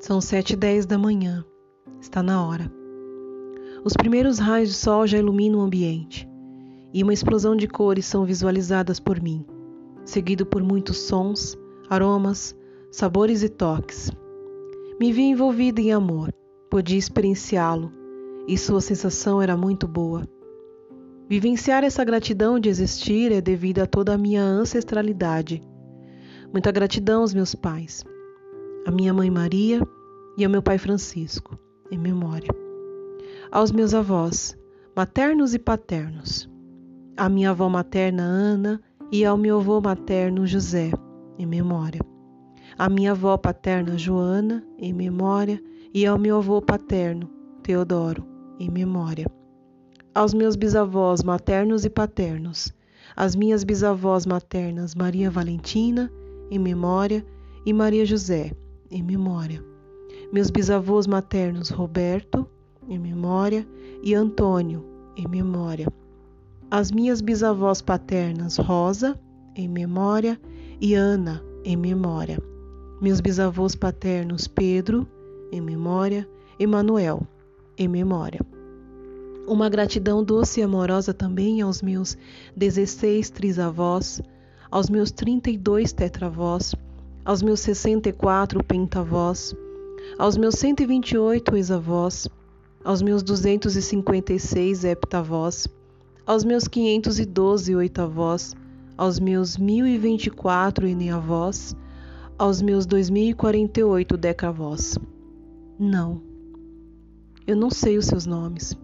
São sete e dez da manhã. Está na hora. Os primeiros raios de sol já iluminam o ambiente e uma explosão de cores são visualizadas por mim, seguido por muitos sons, aromas, sabores e toques. Me vi envolvida em amor, podia experienciá-lo e sua sensação era muito boa. Vivenciar essa gratidão de existir é devido a toda a minha ancestralidade. Muita gratidão aos meus pais, a minha mãe Maria e ao meu pai Francisco, em memória. Aos meus avós, maternos e paternos, à minha avó materna Ana e ao meu avô materno José, em memória. À minha avó paterna Joana, em memória, e ao meu avô paterno Teodoro, em memória aos meus bisavós maternos e paternos, às minhas bisavós maternas Maria Valentina, em memória, e Maria José, em memória. Meus bisavós maternos Roberto, em memória, e Antônio, em memória. As minhas bisavós paternas Rosa, em memória, e Ana, em memória. Meus bisavós paternos Pedro, em memória, e Manuel, em memória. Uma gratidão doce e amorosa também aos meus 16 trisavós, aos meus 32 tetravós, aos meus 64 pentavós, aos meus 128 ex-avós, aos meus 256 heptavós, aos meus 512 oitavós, aos meus 1024 eneavós, aos meus 2048 decavós. Não, eu não sei os seus nomes.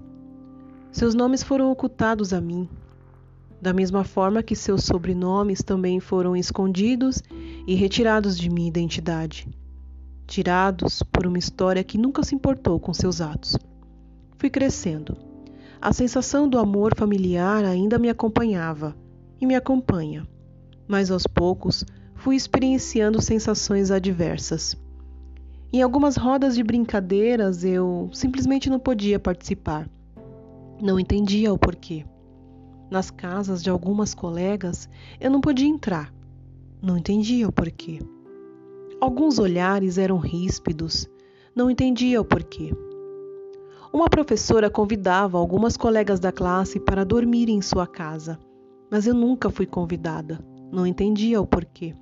Seus nomes foram ocultados a mim, da mesma forma que seus sobrenomes também foram escondidos e retirados de minha identidade, tirados por uma história que nunca se importou com seus atos. Fui crescendo. A sensação do amor familiar ainda me acompanhava e me acompanha, mas aos poucos fui experienciando sensações adversas. Em algumas rodas de brincadeiras eu simplesmente não podia participar não entendia o porquê. Nas casas de algumas colegas eu não podia entrar. Não entendia o porquê. Alguns olhares eram ríspidos. Não entendia o porquê. Uma professora convidava algumas colegas da classe para dormir em sua casa, mas eu nunca fui convidada. Não entendia o porquê.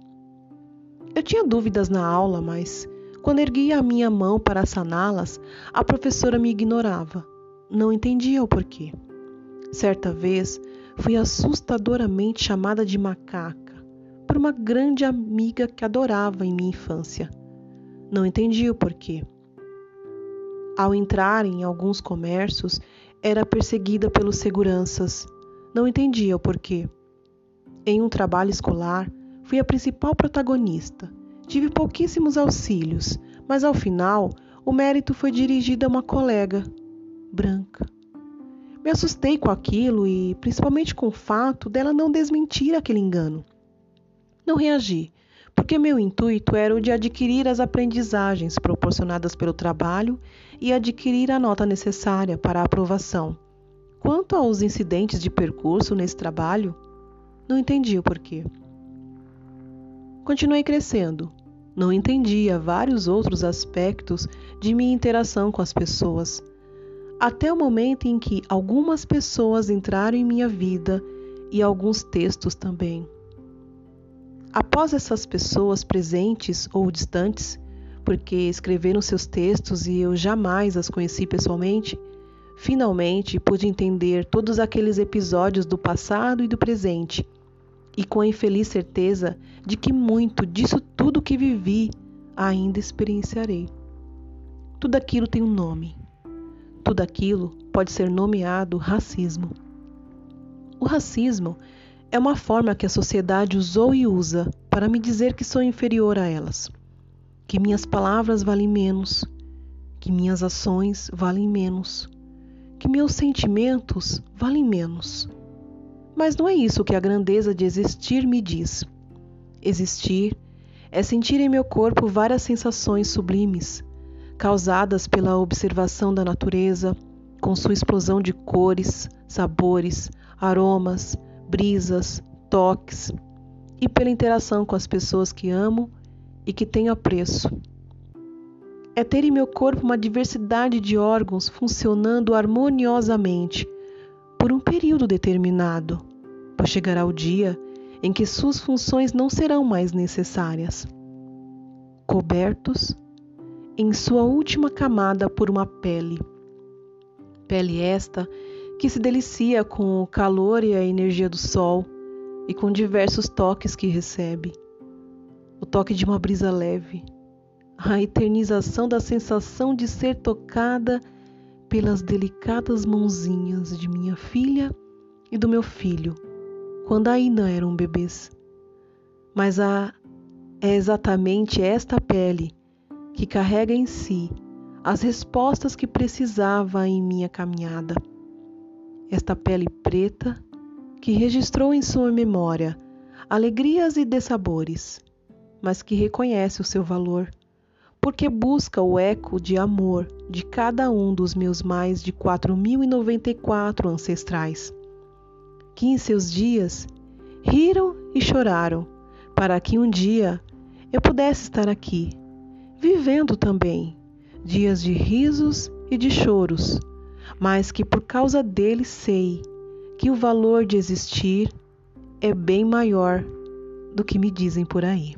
Eu tinha dúvidas na aula, mas quando erguia a minha mão para saná-las, a professora me ignorava não entendia o porquê. Certa vez fui assustadoramente chamada de macaca por uma grande amiga que adorava em minha infância. Não entendi o porquê. Ao entrar em alguns comércios, era perseguida pelos seguranças. Não entendia o porquê. Em um trabalho escolar, fui a principal protagonista. Tive pouquíssimos auxílios, mas ao final o mérito foi dirigido a uma colega, branca. Me assustei com aquilo e principalmente com o fato dela não desmentir aquele engano. Não reagi, porque meu intuito era o de adquirir as aprendizagens proporcionadas pelo trabalho e adquirir a nota necessária para a aprovação. Quanto aos incidentes de percurso nesse trabalho, não entendi o porquê. Continuei crescendo. Não entendia vários outros aspectos de minha interação com as pessoas até o momento em que algumas pessoas entraram em minha vida e alguns textos também. Após essas pessoas presentes ou distantes, porque escreveram seus textos e eu jamais as conheci pessoalmente, finalmente pude entender todos aqueles episódios do passado e do presente, e com a infeliz certeza de que muito disso tudo que vivi ainda experienciarei. Tudo aquilo tem um nome tudo aquilo pode ser nomeado racismo. O racismo é uma forma que a sociedade usou e usa para me dizer que sou inferior a elas, que minhas palavras valem menos, que minhas ações valem menos, que meus sentimentos valem menos. Mas não é isso que a grandeza de existir me diz. Existir é sentir em meu corpo várias sensações sublimes causadas pela observação da natureza, com sua explosão de cores, sabores, aromas, brisas, toques, e pela interação com as pessoas que amo e que tenho apreço. é ter em meu corpo uma diversidade de órgãos funcionando harmoniosamente por um período determinado, pois chegará o dia em que suas funções não serão mais necessárias. Cobertos em sua última camada por uma pele. Pele esta que se delicia com o calor e a energia do sol e com diversos toques que recebe. O toque de uma brisa leve, a eternização da sensação de ser tocada pelas delicadas mãozinhas de minha filha e do meu filho, quando ainda eram bebês. Mas a, é exatamente esta pele que carrega em si as respostas que precisava em minha caminhada. Esta pele preta que registrou em sua memória alegrias e dessabores, mas que reconhece o seu valor, porque busca o eco de amor de cada um dos meus mais de 4.094 ancestrais, que em seus dias riram e choraram, para que um dia eu pudesse estar aqui vivendo também dias de risos e de choros, mas que por causa deles sei que o valor de existir é bem maior do que me dizem por aí.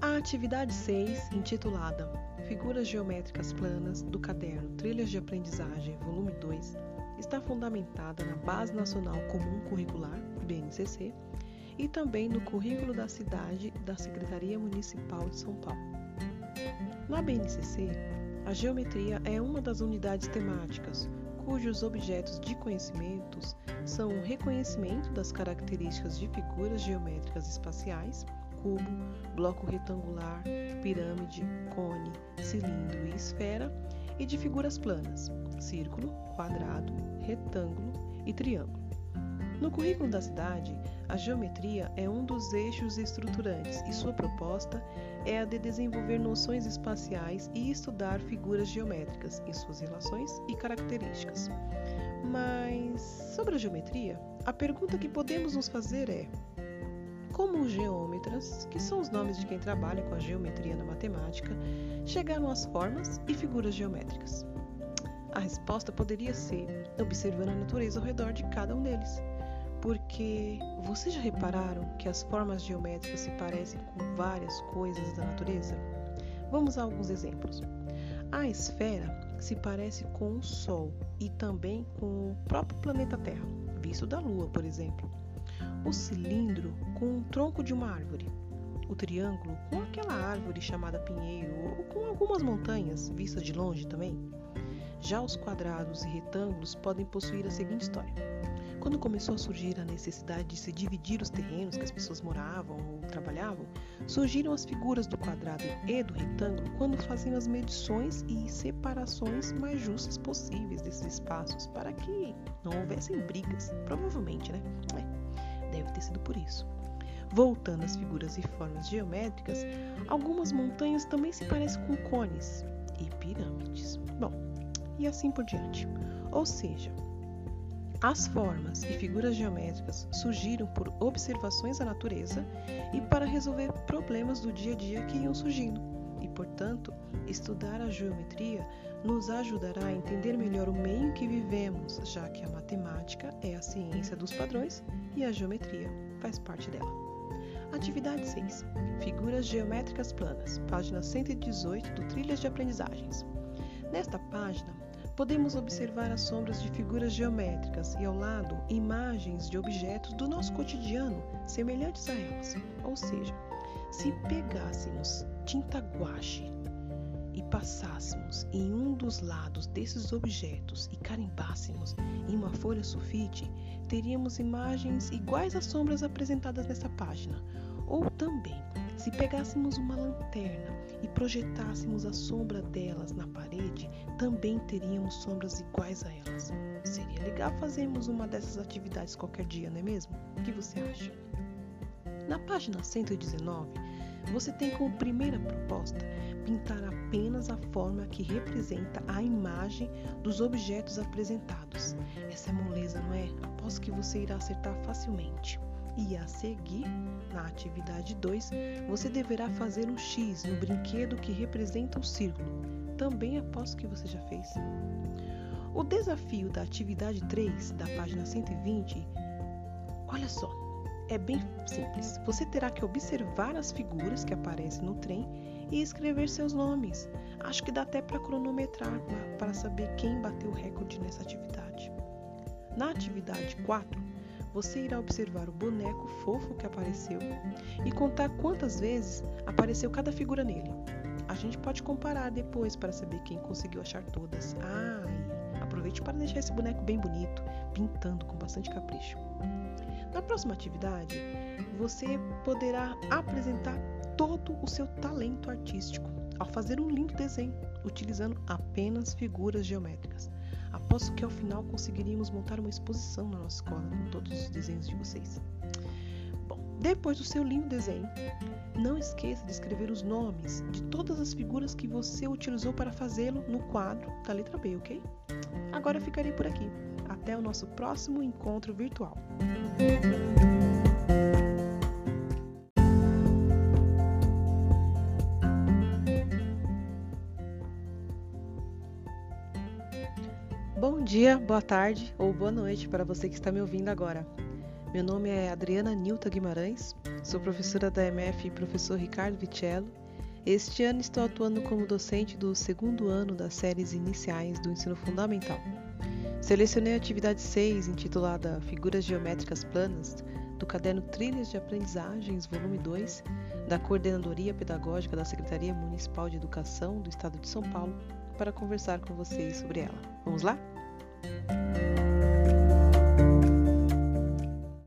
A atividade 6, intitulada Figuras Geométricas Planas, do caderno Trilhas de Aprendizagem, volume 2, está fundamentada na Base Nacional Comum Curricular, BNCC, e também no currículo da cidade da Secretaria Municipal de São Paulo. Na BNCC, a geometria é uma das unidades temáticas cujos objetos de conhecimentos são o reconhecimento das características de figuras geométricas espaciais, cubo, bloco retangular, pirâmide, cone, cilindro e esfera, e de figuras planas, círculo, quadrado, retângulo e triângulo. No currículo da cidade, a geometria é um dos eixos estruturantes e sua proposta é a de desenvolver noções espaciais e estudar figuras geométricas em suas relações e características. Mas sobre a geometria, a pergunta que podemos nos fazer é: como os geômetras, que são os nomes de quem trabalha com a geometria na matemática, chegaram às formas e figuras geométricas? A resposta poderia ser observando a natureza ao redor de cada um deles. Porque vocês já repararam que as formas geométricas se parecem com várias coisas da natureza? Vamos a alguns exemplos. A esfera se parece com o Sol e também com o próprio planeta Terra, visto da Lua, por exemplo. O cilindro com o tronco de uma árvore. O triângulo com aquela árvore chamada pinheiro ou com algumas montanhas, vistas de longe também. Já os quadrados e retângulos podem possuir a seguinte história. Quando começou a surgir a necessidade de se dividir os terrenos que as pessoas moravam ou trabalhavam, surgiram as figuras do quadrado e do retângulo quando faziam as medições e separações mais justas possíveis desses espaços para que não houvessem brigas. Provavelmente, né? É, deve ter sido por isso. Voltando às figuras e formas geométricas, algumas montanhas também se parecem com cones e pirâmides. Bom, e assim por diante. Ou seja, as formas e figuras geométricas surgiram por observações da natureza e para resolver problemas do dia a dia que iam surgindo. E, portanto, estudar a geometria nos ajudará a entender melhor o meio que vivemos, já que a matemática é a ciência dos padrões e a geometria faz parte dela. Atividade 6. Figuras geométricas planas, página 118 do Trilhas de Aprendizagens. Nesta página, podemos observar as sombras de figuras geométricas e, ao lado, imagens de objetos do nosso cotidiano semelhantes a elas. Ou seja, se pegássemos tinta guache e passássemos em um dos lados desses objetos e carimbássemos em uma folha sulfite, teríamos imagens iguais às sombras apresentadas nessa página. Ou também, se pegássemos uma lanterna e projetássemos a sombra delas na parede, também teríamos sombras iguais a elas. Seria legal fazermos uma dessas atividades qualquer dia, não é mesmo? O que você acha? Na página 119, você tem como primeira proposta pintar apenas a forma que representa a imagem dos objetos apresentados. Essa é moleza, não é? Aposto que você irá acertar facilmente. E a seguir, na atividade 2, você deverá fazer um X no brinquedo que representa o círculo. Também aposto que você já fez. O desafio da atividade 3, da página 120, olha só, é bem simples. Você terá que observar as figuras que aparecem no trem e escrever seus nomes. Acho que dá até para cronometrar para saber quem bateu o recorde nessa atividade. Na atividade 4, você irá observar o boneco fofo que apareceu e contar quantas vezes apareceu cada figura nele. A gente pode comparar depois para saber quem conseguiu achar todas. Ah, aproveite para deixar esse boneco bem bonito, pintando com bastante capricho. Na próxima atividade, você poderá apresentar todo o seu talento artístico ao fazer um lindo desenho utilizando apenas figuras geométricas. Aposto que ao final conseguiríamos montar uma exposição na nossa escola com todos os desenhos de vocês. Bom, depois do seu lindo desenho, não esqueça de escrever os nomes de todas as figuras que você utilizou para fazê-lo no quadro da letra B, ok? Agora eu ficarei por aqui. Até o nosso próximo encontro virtual. Dia, boa tarde ou boa noite para você que está me ouvindo agora. Meu nome é Adriana Nilta Guimarães, sou professora da MF e professor Ricardo Vicello. Este ano estou atuando como docente do segundo ano das séries iniciais do ensino fundamental. Selecionei a atividade 6, intitulada Figuras Geométricas Planas, do caderno Trilhas de Aprendizagens, volume 2, da Coordenadoria Pedagógica da Secretaria Municipal de Educação do Estado de São Paulo, para conversar com vocês sobre ela. Vamos lá?